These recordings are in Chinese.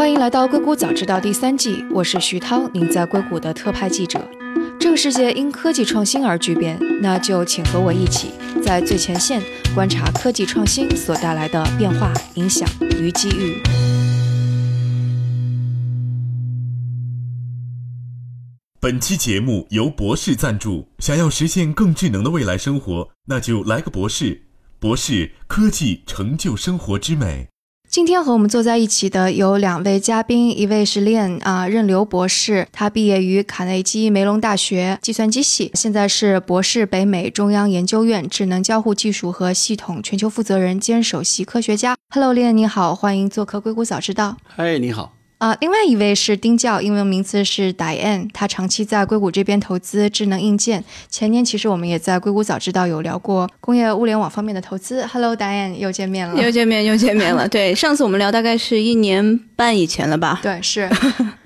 欢迎来到硅谷早知道第三季，我是徐涛，您在硅谷的特派记者。这个世界因科技创新而巨变，那就请和我一起在最前线观察科技创新所带来的变化、影响与机遇。本期节目由博士赞助。想要实现更智能的未来生活，那就来个博士。博士科技成就生活之美。今天和我们坐在一起的有两位嘉宾，一位是 Lian 啊，任刘博士，他毕业于卡内基梅隆大学计算机系，现在是博士北美中央研究院智能交互技术和系统全球负责人兼首席科学家。Hello，Lian，你好，欢迎做客硅谷早知道。嗨，你好。啊，另外一位是丁教，英文名字是 Diane，他长期在硅谷这边投资智能硬件。前年其实我们也在硅谷早知道有聊过工业物联网方面的投资。Hello，Diane，又见面了，又见面，又见面了。对，上次我们聊大概是一年半以前了吧？对，是，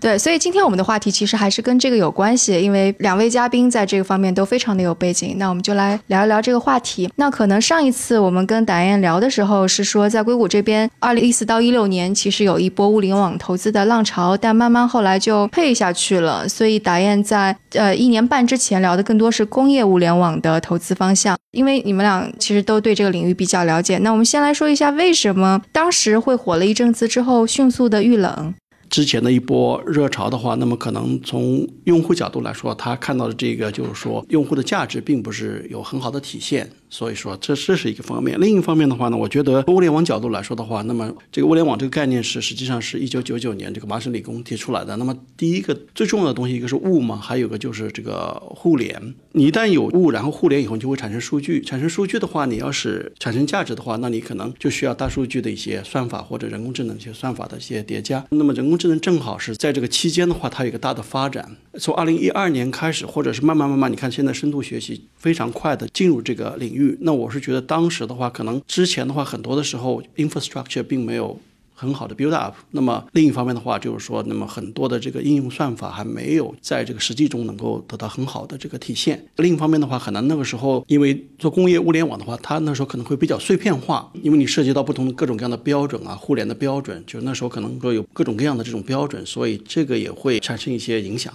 对，所以今天我们的话题其实还是跟这个有关系，因为两位嘉宾在这个方面都非常的有背景。那我们就来聊一聊这个话题。那可能上一次我们跟 Diane 聊的时候是说，在硅谷这边，二零一四到一六年其实有一波物联网投资的。浪潮，但慢慢后来就退下去了。所以达燕在呃一年半之前聊的更多是工业物联网的投资方向，因为你们俩其实都对这个领域比较了解。那我们先来说一下为什么当时会火了一阵子之后迅速的遇冷。之前的一波热潮的话，那么可能从用户角度来说，他看到的这个就是说用户的价值并不是有很好的体现。所以说，这这是一个方面。另一方面的话呢，我觉得物联网角度来说的话，那么这个物联网这个概念是实际上是一九九九年这个麻省理工提出来的。那么第一个最重要的东西，一个是物嘛，还有个就是这个互联。你一旦有物，然后互联以后，你就会产生数据。产生数据的话，你要是产生价值的话，那你可能就需要大数据的一些算法或者人工智能一些算法的一些叠加。那么人工智能正好是在这个期间的话，它有一个大的发展。从二零一二年开始，或者是慢慢慢慢，你看现在深度学习非常快的进入这个领域。那我是觉得当时的话，可能之前的话，很多的时候 infrastructure 并没有很好的 build up。那么另一方面的话，就是说，那么很多的这个应用算法还没有在这个实际中能够得到很好的这个体现。另一方面的话，可能那个时候因为做工业物联网的话，它那时候可能会比较碎片化，因为你涉及到不同的各种各样的标准啊，互联的标准，就那时候可能说有各种各样的这种标准，所以这个也会产生一些影响。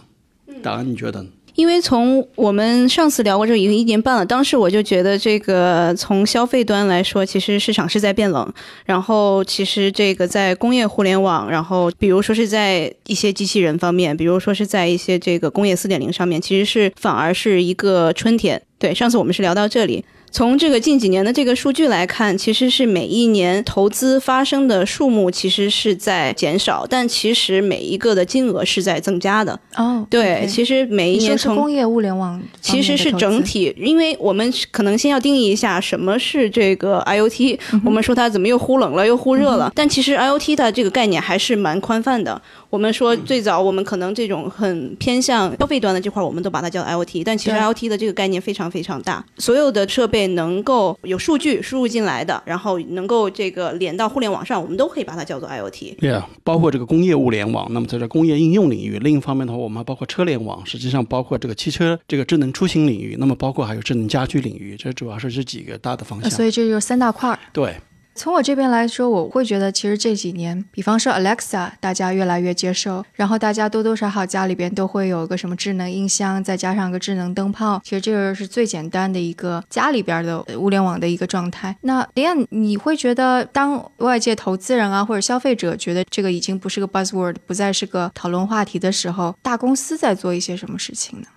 答案你觉得？因为从我们上次聊过这已经一年半了，当时我就觉得这个从消费端来说，其实市场是在变冷。然后其实这个在工业互联网，然后比如说是在一些机器人方面，比如说是在一些这个工业四点零上面，其实是反而是一个春天。对，上次我们是聊到这里。从这个近几年的这个数据来看，其实是每一年投资发生的数目其实是在减少，但其实每一个的金额是在增加的。哦，对，其实每一年从工业物联网其实是整体，因为我们可能先要定义一下什么是这个 IOT。我们说它怎么又忽冷了又忽热了，但其实 IOT 的这个概念还是蛮宽泛的。我们说最早我们可能这种很偏向消费端的这块，我们都把它叫 IOT，但其实 IOT 的这个概念非常非常大，所有的设备。能够有数据输入进来的，然后能够这个连到互联网上，我们都可以把它叫做 IOT。对啊，包括这个工业物联网。那么在这工业应用领域，另一方面的话，我们还包括车联网，实际上包括这个汽车这个智能出行领域，那么包括还有智能家居领域，这主要是这几个大的方向。所以这就是三大块。对。从我这边来说，我会觉得其实这几年，比方说 Alexa，大家越来越接受，然后大家多多少少家里边都会有个什么智能音箱，再加上个智能灯泡，其实这个是最简单的一个家里边的物联网的一个状态。那林燕，你会觉得当外界投资人啊或者消费者觉得这个已经不是个 buzzword，不再是个讨论话题的时候，大公司在做一些什么事情呢？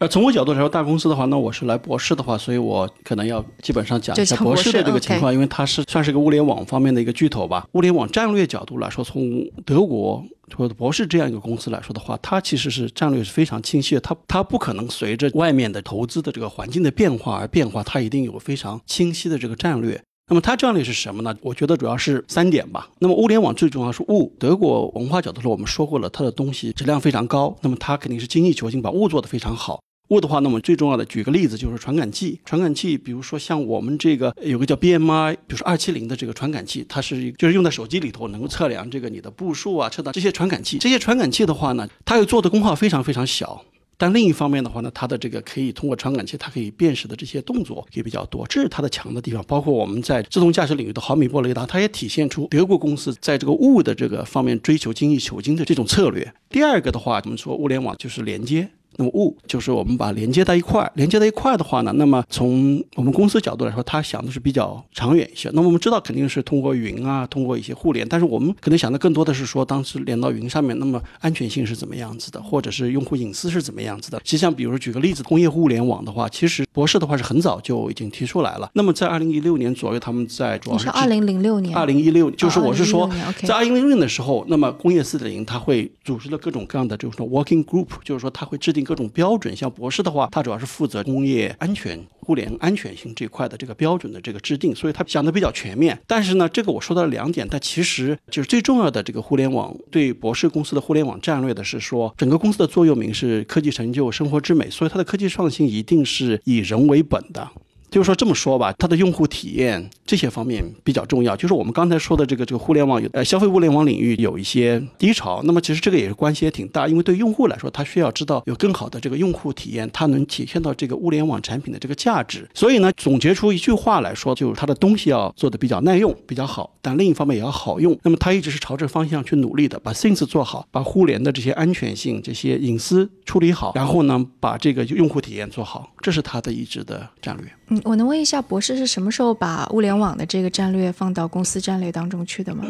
呃，从我角度来说，大公司的话，那我是来博士的话，所以我可能要基本上讲一下博士的这个情况，因为它是算是个物联网方面的一个巨头吧。物联网战略角度来说，从德国或者博士这样一个公司来说的话，它其实是战略是非常清晰的，它它不可能随着外面的投资的这个环境的变化而变化，它一定有非常清晰的这个战略。那么它战略是什么呢？我觉得主要是三点吧。那么物联网最重要是物，德国文化角度说，我们说过了，它的东西质量非常高，那么它肯定是精益求精，把物做得非常好。物的话，那么最重要的，举个例子，就是传感器。传感器，比如说像我们这个有个叫 BMI，比如说二七零的这个传感器，它是就是用在手机里头，能够测量这个你的步数啊，测到这些传感器。这些传感器的话呢，它又做的功耗非常非常小。但另一方面的话呢，它的这个可以通过传感器，它可以辨识的这些动作也比较多，这是它的强的地方。包括我们在自动驾驶领域的毫米波雷达，它也体现出德国公司在这个物的这个方面追求精益求精的这种策略。第二个的话，我们说物联网就是连接。那么物就是我们把连接在一块儿，连接在一块儿的话呢，那么从我们公司角度来说，它想的是比较长远一些。那么我们知道肯定是通过云啊，通过一些互联，但是我们可能想的更多的是说，当时连到云上面，那么安全性是怎么样子的，或者是用户隐私是怎么样子的。实际上，比如举个例子，工业互联网的话，其实博士的话是很早就已经提出来了。那么在二零一六年左右，他们在主要是二零零六年，二零一六就是我是说2016在二零零六年的时候，那么工业四点零它会组织了各种各样的就是说 working group，就是说它会制定各种标准。像博士的话，它主要是负责工业安全、互联安全性这块的这个标准的这个制定，所以它想的比较全面。但是呢，这个我说到了两点，但其实就是最重要的这个互联网对博士公司的互联网战略的是说，整个公司的座右铭是科技成就生活之美，所以它的科技创新一定是以人为本的。就是说这么说吧，它的用户体验这些方面比较重要。就是我们刚才说的这个这个互联网有呃消费物联网领域有一些低潮，那么其实这个也是关系也挺大，因为对用户来说，他需要知道有更好的这个用户体验，它能体现到这个物联网产品的这个价值。所以呢，总结出一句话来说，就是它的东西要做的比较耐用、比较好，但另一方面也要好用。那么它一直是朝这个方向去努力的，把 Things 做好，把互联的这些安全性、这些隐私处理好，然后呢，把这个用户体验做好，这是它的一直的战略。嗯，我能问一下，博士是什么时候把物联网的这个战略放到公司战略当中去的吗？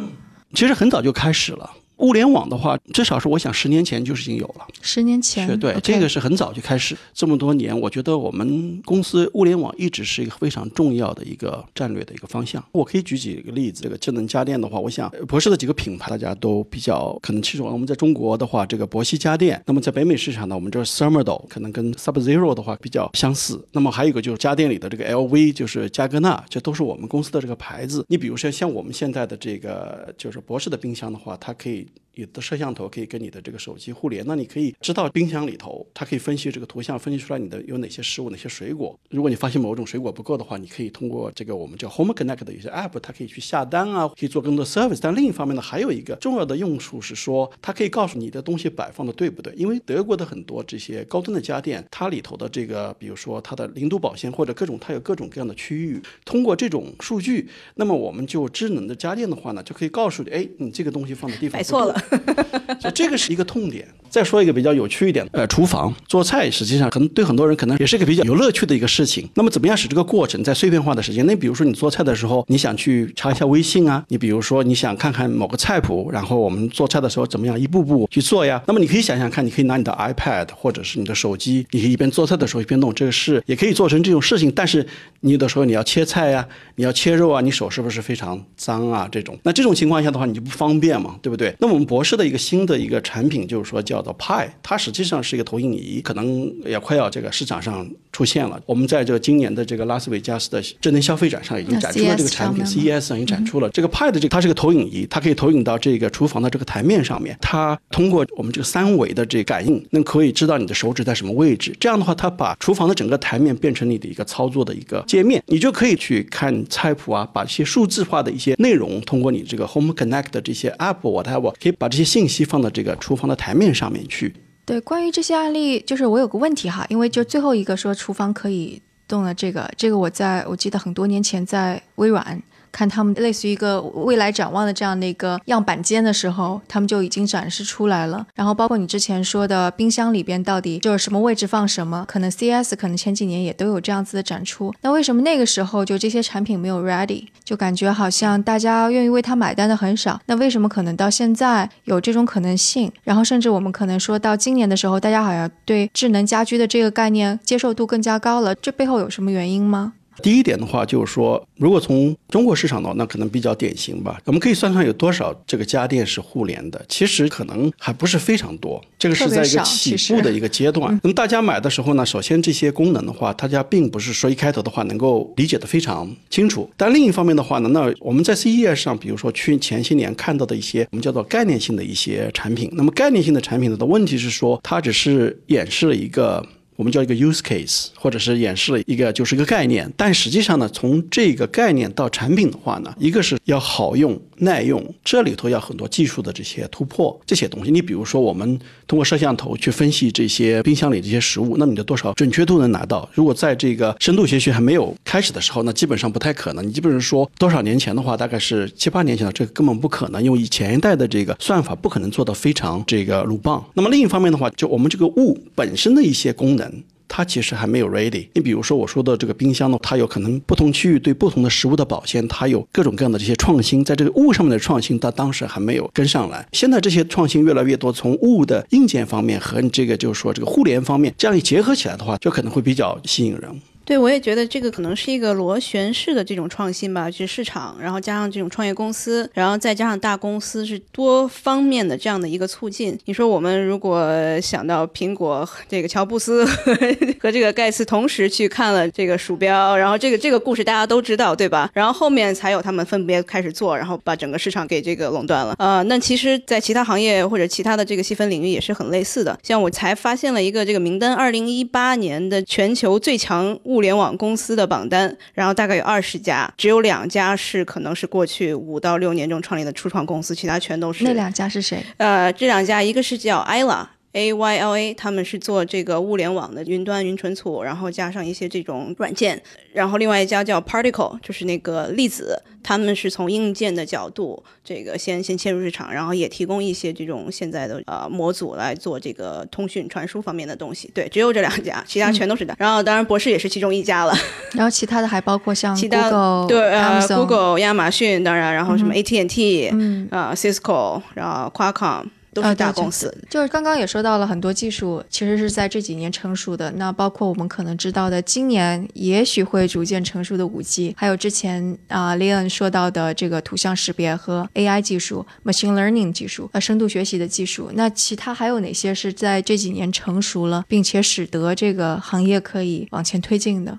其实很早就开始了。物联网的话，至少是我想十年前就是已经有了。十年前，是对这个是很早就开始，这么多年，我觉得我们公司物联网一直是一个非常重要的一个战略的一个方向。我可以举几个例子，这个智能家电的话，我想呃博士的几个品牌大家都比较可能清楚。我们在中国的话，这个博西家电；那么在北美市场呢，我们这 Thermador 可能跟 Sub Zero 的话比较相似。那么还有一个就是家电里的这个 LV，就是加格纳，这都是我们公司的这个牌子。你比如说像我们现在的这个就是博士的冰箱的话，它可以。week. 有的摄像头可以跟你的这个手机互联，那你可以知道冰箱里头，它可以分析这个图像，分析出来你的有哪些食物、哪些水果。如果你发现某种水果不够的话，你可以通过这个我们叫 Home Connect 的一些 app，它可以去下单啊，可以做更多 service。但另一方面呢，还有一个重要的用处是说，它可以告诉你的东西摆放的对不对。因为德国的很多这些高端的家电，它里头的这个，比如说它的零度保鲜或者各种，它有各种各样的区域。通过这种数据，那么我们就智能的家电的话呢，就可以告诉你，哎，你这个东西放的地方摆错了。所以这个是一个痛点。再说一个比较有趣一点的，呃，厨房做菜实际上可能对很多人可能也是一个比较有乐趣的一个事情。那么怎么样使这个过程在碎片化的时间？那比如说你做菜的时候，你想去查一下微信啊，你比如说你想看看某个菜谱，然后我们做菜的时候怎么样一步步去做呀？那么你可以想想看，你可以拿你的 iPad 或者是你的手机，你可以一边做菜的时候一边弄这个事，也可以做成这种事情。但是你有的时候你要切菜呀，你要切肉啊，你手是不是非常脏啊？这种那这种情况下的话，你就不方便嘛，对不对？那我们博士的一个新的一个产品就是说叫做 Pi，它实际上是一个投影仪，可能也快要这个市场上出现了。我们在这个今年的这个拉斯维加斯的智能消费展上已经展出了这个产品 CES 上已经展出了这个 Pi 的这个，它是个投影仪，它可以投影到这个厨房的这个台面上面。它通过我们这个三维的这个感应，那可以知道你的手指在什么位置。这样的话，它把厨房的整个台面变成你的一个操作的一个界面，你就可以去看菜谱啊，把一些数字化的一些内容通过你这个 Home Connect 的这些 app whatever，可以把这些信息放到这个厨房的台面上面去。对，关于这些案例，就是我有个问题哈，因为就最后一个说厨房可以动了这个，这个我在我记得很多年前在微软看他们类似于一个未来展望的这样的一个样板间的时候，他们就已经展示出来了。然后包括你之前说的冰箱里边到底就是什么位置放什么，可能 CS 可能前几年也都有这样子的展出。那为什么那个时候就这些产品没有 ready，就感觉好像大家愿意为它买单的很少？那为什么可能到现在有这种可能性？然后甚至我们可能说到今年的时候，大家好像对智能家居的这个概念接受度更加高了，这背后有什么原因吗？第一点的话，就是说，如果从中国市场的话，那可能比较典型吧。我们可以算算有多少这个家电是互联的，其实可能还不是非常多。这个是在一个起步的一个阶段。那么大家买的时候呢，首先这些功能的话，大家并不是说一开头的话能够理解的非常清楚。但另一方面的话呢，那我们在 CES 上，比如说去前些年看到的一些我们叫做概念性的一些产品，那么概念性的产品呢的问题是说，它只是演示了一个。我们叫一个 use case，或者是演示了一个就是一个概念。但实际上呢，从这个概念到产品的话呢，一个是要好用、耐用，这里头要很多技术的这些突破这些东西。你比如说，我们通过摄像头去分析这些冰箱里这些食物，那你的多少准确度能拿到？如果在这个深度学习还没有开始的时候，那基本上不太可能。你基本上说多少年前的话，大概是七八年前的，这根本不可能，因为以前一代的这个算法不可能做到非常这个鲁棒。那么另一方面的话，就我们这个物本身的一些功能。它其实还没有 ready。你比如说我说的这个冰箱呢，它有可能不同区域对不同的食物的保鲜，它有各种各样的这些创新，在这个物上面的创新，它当时还没有跟上来。现在这些创新越来越多，从物的硬件方面和你这个就是说这个互联方面这样一结合起来的话，就可能会比较吸引人。对，我也觉得这个可能是一个螺旋式的这种创新吧，就是市场，然后加上这种创业公司，然后再加上大公司，是多方面的这样的一个促进。你说我们如果想到苹果，这个乔布斯 和这个盖茨同时去看了这个鼠标，然后这个这个故事大家都知道，对吧？然后后面才有他们分别开始做，然后把整个市场给这个垄断了。呃，那其实，在其他行业或者其他的这个细分领域也是很类似的。像我才发现了一个这个名单，二零一八年的全球最强物。互联网公司的榜单，然后大概有二十家，只有两家是可能是过去五到六年中创立的初创公司，其他全都是。那两家是谁？呃，这两家一个是叫 Ayla。A Y L A，他们是做这个物联网的云端云存储，然后加上一些这种软件。然后另外一家叫 Particle，就是那个粒子，他们是从硬件的角度，这个先先切入市场，然后也提供一些这种现在的呃模组来做这个通讯传输方面的东西。对，只有这两家，其他全都是的。然后当然博士也是其中一家了。然后其他的还包括像 Google，对，呃，Google、亚马逊，当然，然后什么 AT&T，嗯，啊，Cisco，然后 Qualcomm。都是大公司，就是刚刚也说到了很多技术，其实是在这几年成熟的。那包括我们可能知道的，今年也许会逐渐成熟的五 G，还有之前啊 Leon 说到的这个图像识别和 AI 技术、Machine Learning 技术、呃深度学习的技术。那其他还有哪些是在这几年成熟了，并且使得这个行业可以往前推进的？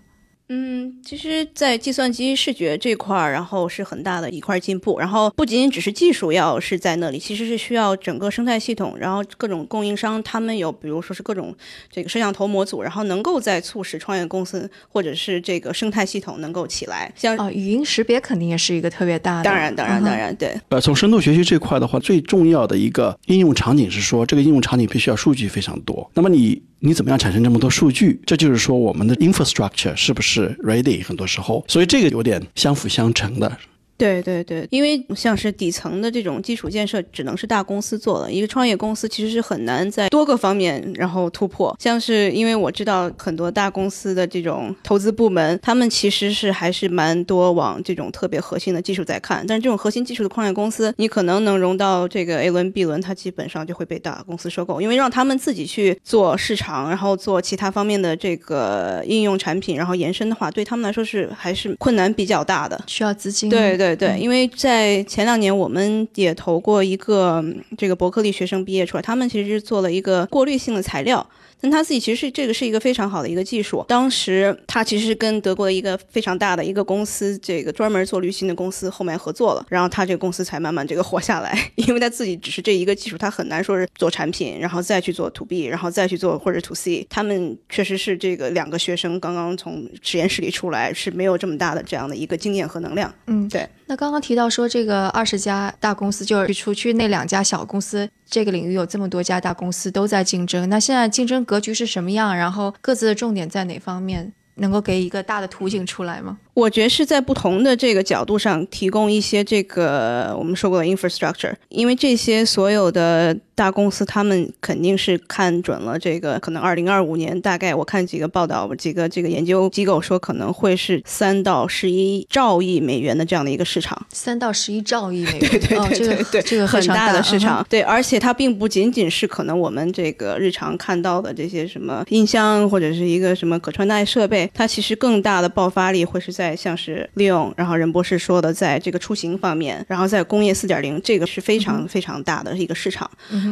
嗯，其实，在计算机视觉这块儿，然后是很大的一块进步。然后不仅仅只是技术要是在那里，其实是需要整个生态系统，然后各种供应商他们有，比如说是各种这个摄像头模组，然后能够在促使创业公司或者是这个生态系统能够起来。像啊，语音识别肯定也是一个特别大的。当然，当然，当然，对。呃，从深度学习这块的话，最重要的一个应用场景是说，这个应用场景必须要数据非常多。那么你。你怎么样产生这么多数据？这就是说，我们的 infrastructure 是不是 ready？很多时候，所以这个有点相辅相成的。对对对，因为像是底层的这种基础建设，只能是大公司做了。一个创业公司其实是很难在多个方面然后突破。像是因为我知道很多大公司的这种投资部门，他们其实是还是蛮多往这种特别核心的技术在看。但是这种核心技术的创业公司，你可能能融到这个 A 轮、B 轮，它基本上就会被大公司收购。因为让他们自己去做市场，然后做其他方面的这个应用产品，然后延伸的话，对他们来说是还是困难比较大的，需要资金。对对。对，因为在前两年，我们也投过一个这个伯克利学生毕业出来，他们其实是做了一个过滤性的材料。但他自己其实是这个是一个非常好的一个技术。当时他其实是跟德国的一个非常大的一个公司，这个专门做滤芯的公司后面合作了，然后他这个公司才慢慢这个活下来。因为他自己只是这一个技术，他很难说是做产品，然后再去做 to B，然后再去做或者 to C。他们确实是这个两个学生刚刚从实验室里出来，是没有这么大的这样的一个经验和能量。嗯，对。那刚刚提到说这个二十家大公司，就是除去那两家小公司。这个领域有这么多家大公司都在竞争，那现在竞争格局是什么样？然后各自的重点在哪方面？能够给一个大的图景出来吗？我觉得是在不同的这个角度上提供一些这个我们说过的 infrastructure，因为这些所有的大公司他们肯定是看准了这个可能二零二五年大概我看几个报道几个这个研究机构说可能会是三到十一兆亿美元的这样的一个市场，三到十一兆亿美元，对对对对对，这个很大的市场，对，而且它并不仅仅是可能我们这个日常看到的这些什么音箱或者是一个什么可穿戴设备，它其实更大的爆发力会是在。在像是利用，然后任博士说的，在这个出行方面，然后在工业四点零，这个是非常非常大的一个市场。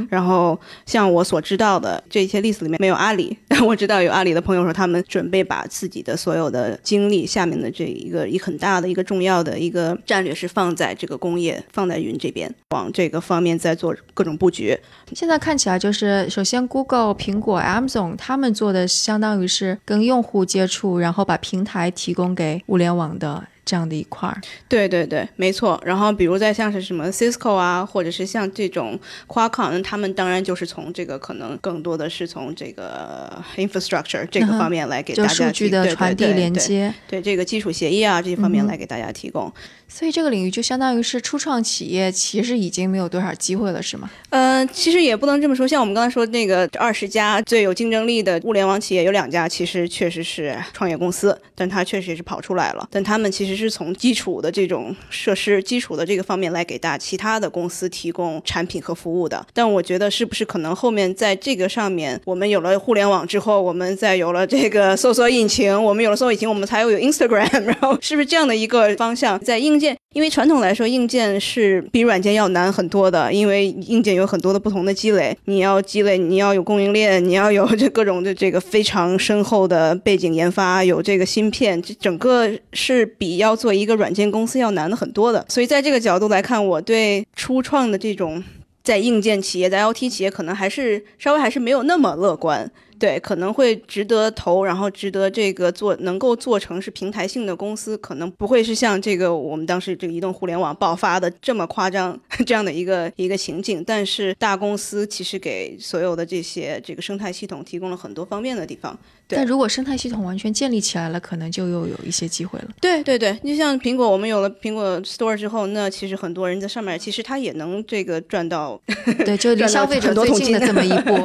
然后像我所知道的这些例子里面没有阿里，我知道有阿里的朋友说他们准备把自己的所有的精力下面的这一个一很大的一个重要的一个战略是放在这个工业放在云这边，往这个方面在做各种布局。现在看起来就是，首先 Google、苹果、Amazon 他们做的相当于是跟用户接触，然后把平台提供给物互联网的这样的一块儿。对对对，没错。然后比如在像是什么 Cisco 啊，或者是像这种 Qualcomm，他们当然就是从这个可能更多的是从这个 infrastructure 这个方面来给大家数据的传递连接，对这个基础协议啊这些方面来给大家提供。所以这个领域就相当于是初创企业其实已经没有多少机会了，是吗？呃，其实也不能这么说，像我们刚才说那个二十家最有竞争力的物联网企业，有两家其实确实是创业公司，但它确实也是跑出来了。但他们其实是从基础的这种设施、基础的这个方面来给大其他的公司提供产品和服务的。但我觉得是不是可能后面在这个上面，我们有了互联网之后，我们再有了这个搜索引擎，我们有了搜索引擎，我们才会有 Instagram，然后是不是这样的一个方向？在硬件，因为传统来说，硬件是比软件要难很多的，因为硬件有很多的不同的积累，你要积累，你要有供应链，你要有这各种的这个非常深厚的背景研发，有这个芯片，这整个是比要做一个软件公司要难的很多的。所以在这个角度来看，我对初创的这种在硬件企业、在 LT 企业，可能还是稍微还是没有那么乐观。对，可能会值得投，然后值得这个做，能够做成是平台性的公司，可能不会是像这个我们当时这个移动互联网爆发的这么夸张 这样的一个一个情景。但是大公司其实给所有的这些这个生态系统提供了很多方便的地方。对但如果生态系统完全建立起来了，可能就又有一些机会了。对对对，就像苹果，我们有了苹果 Store 之后，那其实很多人在上面，其实他也能这个赚到对，就离 消费者最近的这么一 步。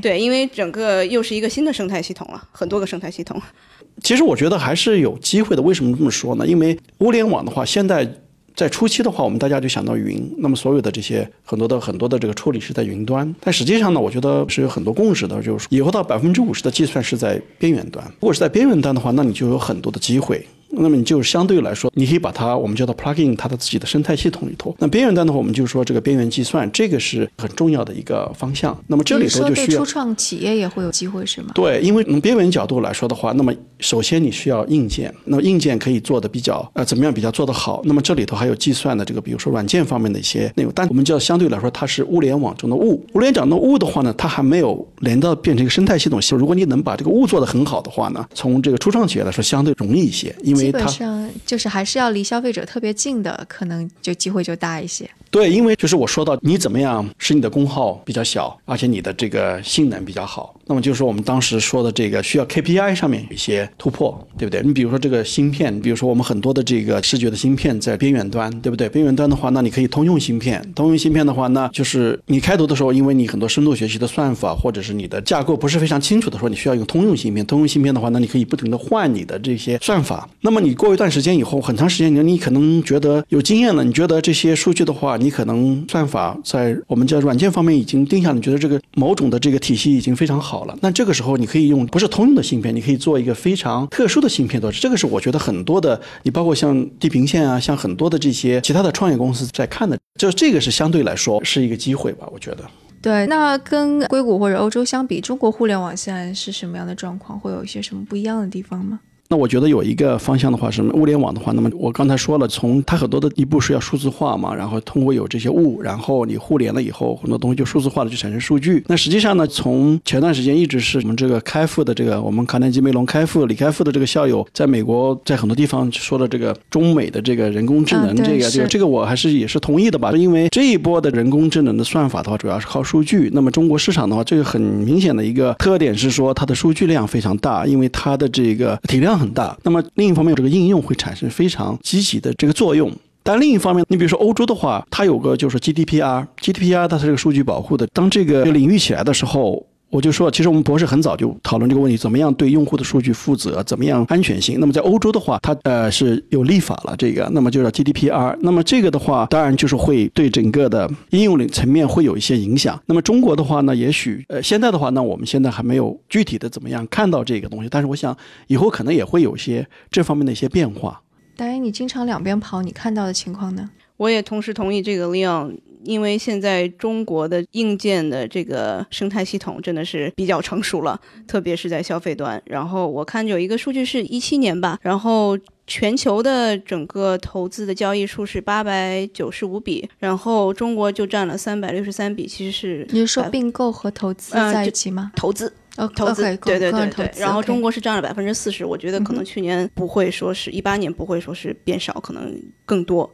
对，因为整个又是一个新的生态系统了，很多个生态系统。其实我觉得还是有机会的。为什么这么说呢？因为物联网的话，现在在初期的话，我们大家就想到云，那么所有的这些很多的很多的这个处理是在云端。但实际上呢，我觉得是有很多共识的，就是以后到百分之五十的计算是在边缘端。如果是在边缘端的话，那你就有很多的机会。那么你就相对来说，你可以把它我们叫做 plug in 它的自己的生态系统里头。那边缘端的话，我们就说这个边缘计算，这个是很重要的一个方向。那么这里头就需要初创企业也会有机会，是吗？对，因为从边缘角度来说的话，那么首先你需要硬件，那么硬件可以做的比较呃怎么样比较做得好？那么这里头还有计算的这个，比如说软件方面的一些内容，但我们叫相对来说它是物联网中的物。物联网中的物的话呢，它还没有连到变成一个生态系统。如果你能把这个物做得很好的话呢，从这个初创企业来说相对容易一些，因为基本上就是还是要离消费者特别近的，可能就机会就大一些。对，因为就是我说到你怎么样使你的功耗比较小，而且你的这个性能比较好，那么就是我们当时说的这个需要 KPI 上面有一些突破，对不对？你比如说这个芯片，比如说我们很多的这个视觉的芯片在边缘端，对不对？边缘端的话，那你可以通用芯片，通用芯片的话，那就是你开头的时候，因为你很多深度学习的算法或者是你的架构不是非常清楚的时候，你需要用通用芯片。通用芯片的话，那你可以不停的换你的这些算法。那么你过一段时间以后，很长时间你你可能觉得有经验了，你觉得这些数据的话，你可能算法在我们叫软件方面已经定下，你觉得这个某种的这个体系已经非常好了。那这个时候你可以用不是通用的芯片，你可以做一个非常特殊的芯片做。这个是我觉得很多的，你包括像地平线啊，像很多的这些其他的创业公司在看的，就这个是相对来说是一个机会吧，我觉得。对，那跟硅谷或者欧洲相比，中国互联网现在是什么样的状况？会有一些什么不一样的地方吗？那我觉得有一个方向的话什么物联网的话，那么我刚才说了，从它很多的一步是要数字化嘛，然后通过有这些物，然后你互联了以后，很多东西就数字化了，就产生数据。那实际上呢，从前段时间一直是我们这个开复的这个我们卡耐基梅隆开复李开复的这个校友，在美国在很多地方说的这个中美的这个人工智能这个、这个这个我还是也是同意的吧，因为这一波的人工智能的算法的话，主要是靠数据。那么中国市场的话，这个很明显的一个特点是说它的数据量非常大，因为它的这个体量很大。那么另一方面，这个应用会产生非常积极的这个作用。但另一方面，你比如说欧洲的话，它有个就是 GDPR，GDPR 它是这个数据保护的。当这个领域起来的时候，我就说，其实我们博士很早就讨论这个问题，怎么样对用户的数据负责，怎么样安全性。那么在欧洲的话，它呃是有立法了，这个，那么就叫 GDPR。那么这个的话，当然就是会对整个的应用领层面会有一些影响。那么中国的话呢，也许呃现在的话，那我们现在还没有具体的怎么样看到这个东西，但是我想以后可能也会有一些这方面的一些变化。大爷，你经常两边跑，你看到的情况呢？我也同时同意这个 Leon。因为现在中国的硬件的这个生态系统真的是比较成熟了，特别是在消费端。然后我看有一个数据是一七年吧，然后全球的整个投资的交易数是八百九十五笔，然后中国就占了三百六十三笔，其实是你是说并购和投资在一起吗？投资，哦，投资，对对对对。然后中国是占了百分之四十，我觉得可能去年不会说是一八年不会说是变少，可能更多。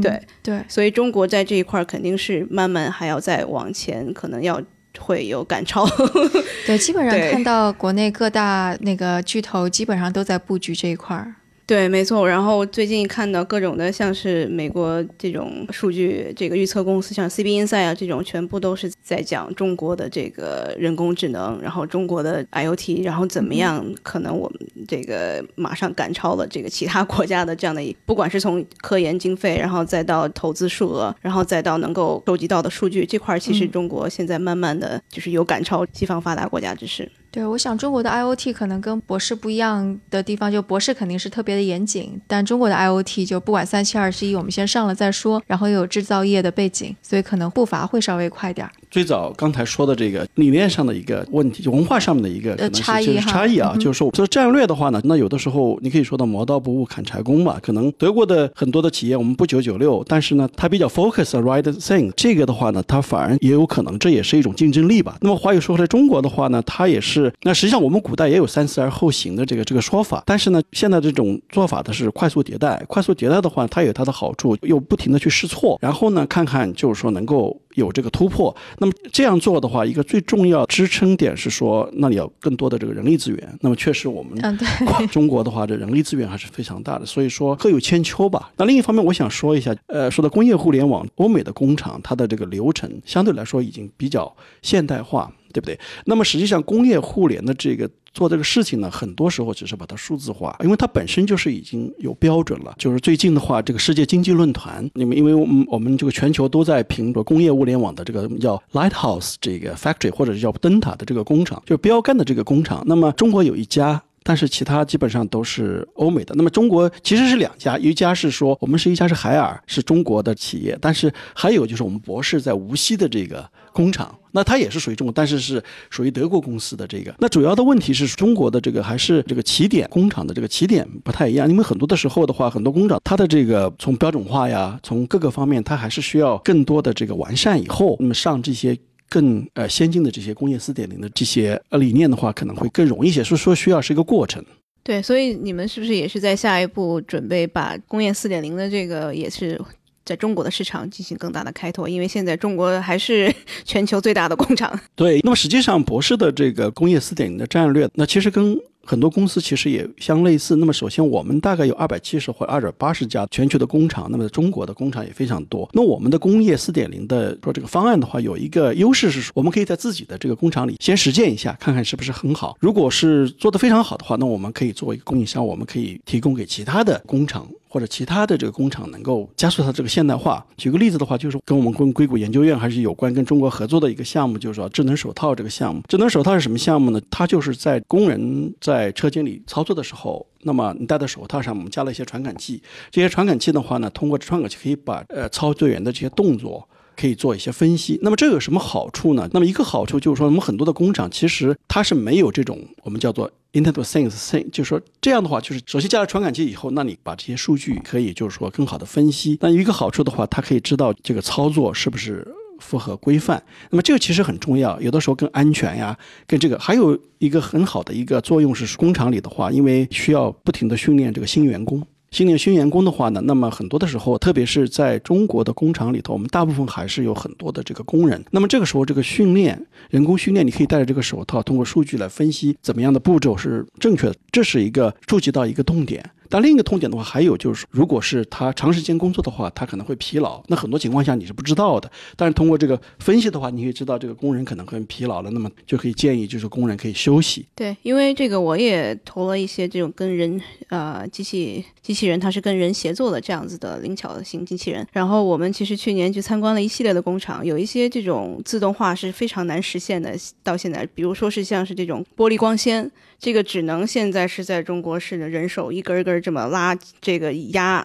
对对，所以中国在这一块肯定是慢慢还要再往前，可能要会有赶超。对，基本上看到国内各大那个巨头基本上都在布局这一块儿。对，没错。然后最近看到各种的，像是美国这种数据这个预测公司，像 CB Insight 啊这种，全部都是在讲中国的这个人工智能，然后中国的 IOT，然后怎么样可能我们这个马上赶超了这个其他国家的这样的，不管是从科研经费，然后再到投资数额，然后再到能够收集到的数据这块，其实中国现在慢慢的就是有赶超西方发达国家之势。对，我想中国的 IOT 可能跟博士不一样的地方，就博士肯定是特别的严谨，但中国的 IOT 就不管三七二十一，我们先上了再说，然后又有制造业的背景，所以可能步伐会稍微快点儿。最早刚才说的这个理念上的一个问题，就文化上面的一个可能差异差异啊，就是说这战略的话呢，那有的时候你可以说到磨刀不误砍柴工嘛，可能德国的很多的企业我们不九九六，但是呢，它比较 focus the right thing，这个的话呢，它反而也有可能这也是一种竞争力吧。那么话又说回来，中国的话呢，它也是，那实际上我们古代也有三思而后行的这个这个说法，但是呢，现在这种做法的是快速迭代，快速迭代的话，它有它的好处，又不停的去试错，然后呢，看看就是说能够。有这个突破，那么这样做的话，一个最重要支撑点是说，那你要更多的这个人力资源。那么确实，我们 中国的话，这人力资源还是非常大的，所以说各有千秋吧。那另一方面，我想说一下，呃，说到工业互联网，欧美的工厂它的这个流程相对来说已经比较现代化。对不对？那么实际上，工业互联的这个做这个事情呢，很多时候只是把它数字化，因为它本身就是已经有标准了。就是最近的话，这个世界经济论坛，你们因为我们我们这个全球都在评着工业物联网的这个叫 Lighthouse 这个 Factory 或者叫灯塔的这个工厂，就是标杆的这个工厂。那么中国有一家。但是其他基本上都是欧美的。那么中国其实是两家，一家是说我们是一家是海尔，是中国的企业，但是还有就是我们博士在无锡的这个工厂，那它也是属于中国，但是是属于德国公司的这个。那主要的问题是中国的这个还是这个起点工厂的这个起点不太一样，因为很多的时候的话，很多工厂它的这个从标准化呀，从各个方面，它还是需要更多的这个完善以后，那么上这些。更呃先进的这些工业四点零的这些呃理念的话，可能会更容易一些，所以说需要是一个过程。对，所以你们是不是也是在下一步准备把工业四点零的这个也是在中国的市场进行更大的开拓？因为现在中国还是 全球最大的工厂。对，那么实际上博士的这个工业四点零的战略，那其实跟。很多公司其实也相类似。那么，首先我们大概有二百七十或二百八十家全球的工厂。那么，中国的工厂也非常多。那我们的工业四点零的说这个方案的话，有一个优势是，我们可以在自己的这个工厂里先实践一下，看看是不是很好。如果是做得非常好的话，那我们可以作为一个供应商，我们可以提供给其他的工厂。或者其他的这个工厂能够加速它这个现代化。举个例子的话，就是跟我们跟硅谷研究院还是有关，跟中国合作的一个项目，就是说智能手套这个项目。智能手套是什么项目呢？它就是在工人在车间里操作的时候，那么你戴在手套上，我们加了一些传感器。这些传感器的话呢，通过传感器可以把呃操作员的这些动作。可以做一些分析，那么这有什么好处呢？那么一个好处就是说，我们很多的工厂其实它是没有这种我们叫做 Internet of Things thing，就是说这样的话，就是首先加了传感器以后，那你把这些数据可以就是说更好的分析。那一个好处的话，它可以知道这个操作是不是符合规范。那么这个其实很重要，有的时候更安全呀，跟这个还有一个很好的一个作用是，工厂里的话，因为需要不停的训练这个新员工。新年新员工的话呢，那么很多的时候，特别是在中国的工厂里头，我们大部分还是有很多的这个工人。那么这个时候，这个训练，人工训练，你可以戴着这个手套，通过数据来分析怎么样的步骤是正确的，这是一个触及到一个痛点。但另一个痛点的话，还有就是，如果是他长时间工作的话，他可能会疲劳。那很多情况下你是不知道的，但是通过这个分析的话，你可以知道这个工人可能会疲劳了，那么就可以建议就是工人可以休息。对，因为这个我也投了一些这种跟人呃机器机器人，它是跟人协作的这样子的灵巧型机器人。然后我们其实去年去参观了一系列的工厂，有一些这种自动化是非常难实现的。到现在，比如说是像是这种玻璃光纤，这个只能现在是在中国是人手一根一根这么拉这个压，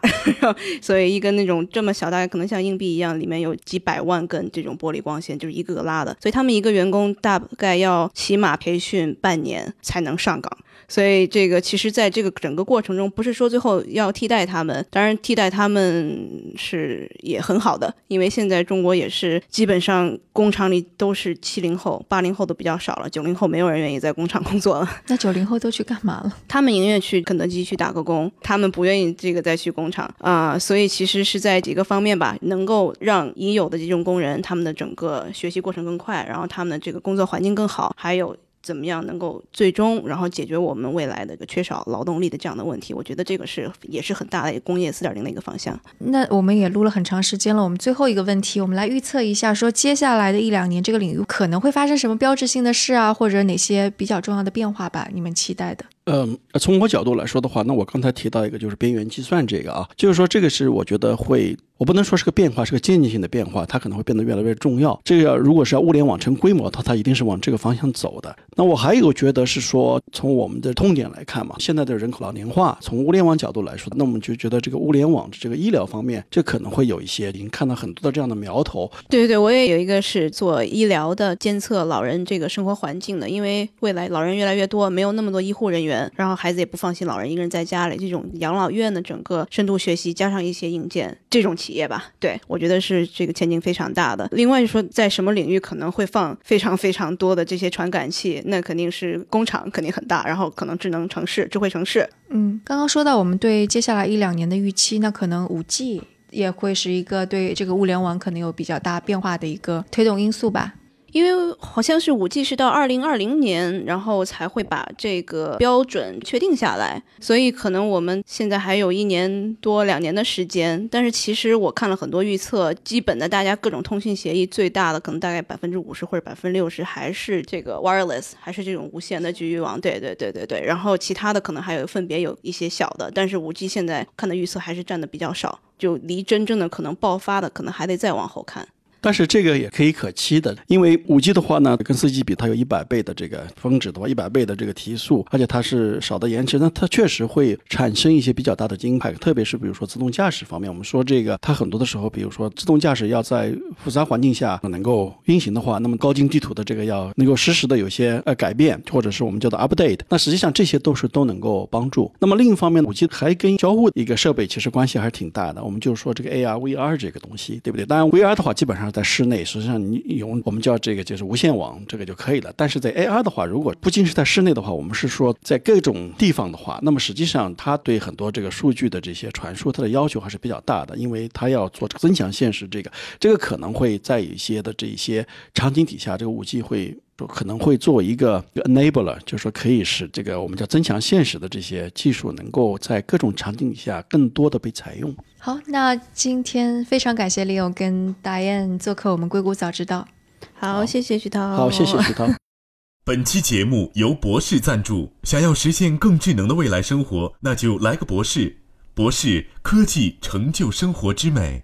所以一根那种这么小，大概可能像硬币一样，里面有几百万根这种玻璃光纤，就是一个个拉的。所以他们一个员工大概要起码培训半年才能上岗。所以这个其实，在这个整个过程中，不是说最后要替代他们，当然替代他们是也很好的，因为现在中国也是基本上工厂里都是七零后、八零后的比较少了，九零后没有人愿意在工厂工作了。那九零后都去干嘛了？他们宁愿去肯德基去打个工，他们不愿意这个再去工厂啊。所以其实是在几个方面吧，能够让已有的这种工人他们的整个学习过程更快，然后他们的这个工作环境更好，还有。怎么样能够最终然后解决我们未来的一个缺少劳动力的这样的问题？我觉得这个是也是很大的工业四点零的一个方向。那我们也录了很长时间了，我们最后一个问题，我们来预测一下，说接下来的一两年这个领域可能会发生什么标志性的事啊，或者哪些比较重要的变化吧？你们期待的？嗯，从我角度来说的话，那我刚才提到一个就是边缘计算这个啊，就是说这个是我觉得会，我不能说是个变化，是个渐进性的变化，它可能会变得越来越重要。这个如果是要物联网成规模，它它一定是往这个方向走的。那我还有觉得是说，从我们的痛点来看嘛，现在的人口老龄化，从物联网角度来说，那我们就觉得这个物联网的这个医疗方面，这可能会有一些，已经看到很多的这样的苗头。对对对，我也有一个是做医疗的监测老人这个生活环境的，因为未来老人越来越多，没有那么多医护人员，然后孩子也不。放心，老人一个人在家里，这种养老院的整个深度学习加上一些硬件，这种企业吧，对我觉得是这个前景非常大的。另外就说，在什么领域可能会放非常非常多的这些传感器，那肯定是工厂肯定很大，然后可能智能城市、智慧城市。嗯，刚刚说到我们对接下来一两年的预期，那可能五 G 也会是一个对这个物联网可能有比较大变化的一个推动因素吧。因为好像是五 G 是到二零二零年，然后才会把这个标准确定下来，所以可能我们现在还有一年多两年的时间。但是其实我看了很多预测，基本的大家各种通信协议最大的可能大概百分之五十或者百分之六十还是这个 wireless，还是这种无线的局域网。对对对对对。然后其他的可能还有分别有一些小的，但是五 G 现在看的预测还是占的比较少，就离真正的可能爆发的可能还得再往后看。但是这个也可以可期的，因为五 G 的话呢，跟四 G 比，它有一百倍的这个峰值的话，一百倍的这个提速，而且它是少的延迟，那它确实会产生一些比较大的惊派，特别是比如说自动驾驶方面，我们说这个它很多的时候，比如说自动驾驶要在复杂环境下能够运行的话，那么高精地图的这个要能够实时的有些呃改变，或者是我们叫做 update，那实际上这些都是都能够帮助。那么另一方面，五 G 还跟交互一个设备其实关系还是挺大的，我们就是说这个 AR、VR 这个东西，对不对？当然 VR 的话，基本上在室内，实际上你用我们叫这个就是无线网这个就可以了。但是在 AR 的话，如果不仅是在室内的话，我们是说在各种地方的话，那么实际上它对很多这个数据的这些传输，它的要求还是比较大的，因为它要做增强现实，这个这个可能会在一些的这一些场景底下，这个五 G 会。可能会作为一个 enabler，就是说可以使这个我们叫增强现实的这些技术，能够在各种场景下更多的被采用。好，那今天非常感谢李勇跟达燕做客我们硅谷早知道。好，谢谢徐涛。好，谢谢徐涛。本期节目由博士赞助，想要实现更智能的未来生活，那就来个博士。博士科技成就生活之美。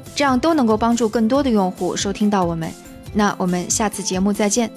这样都能够帮助更多的用户收听到我们。那我们下次节目再见。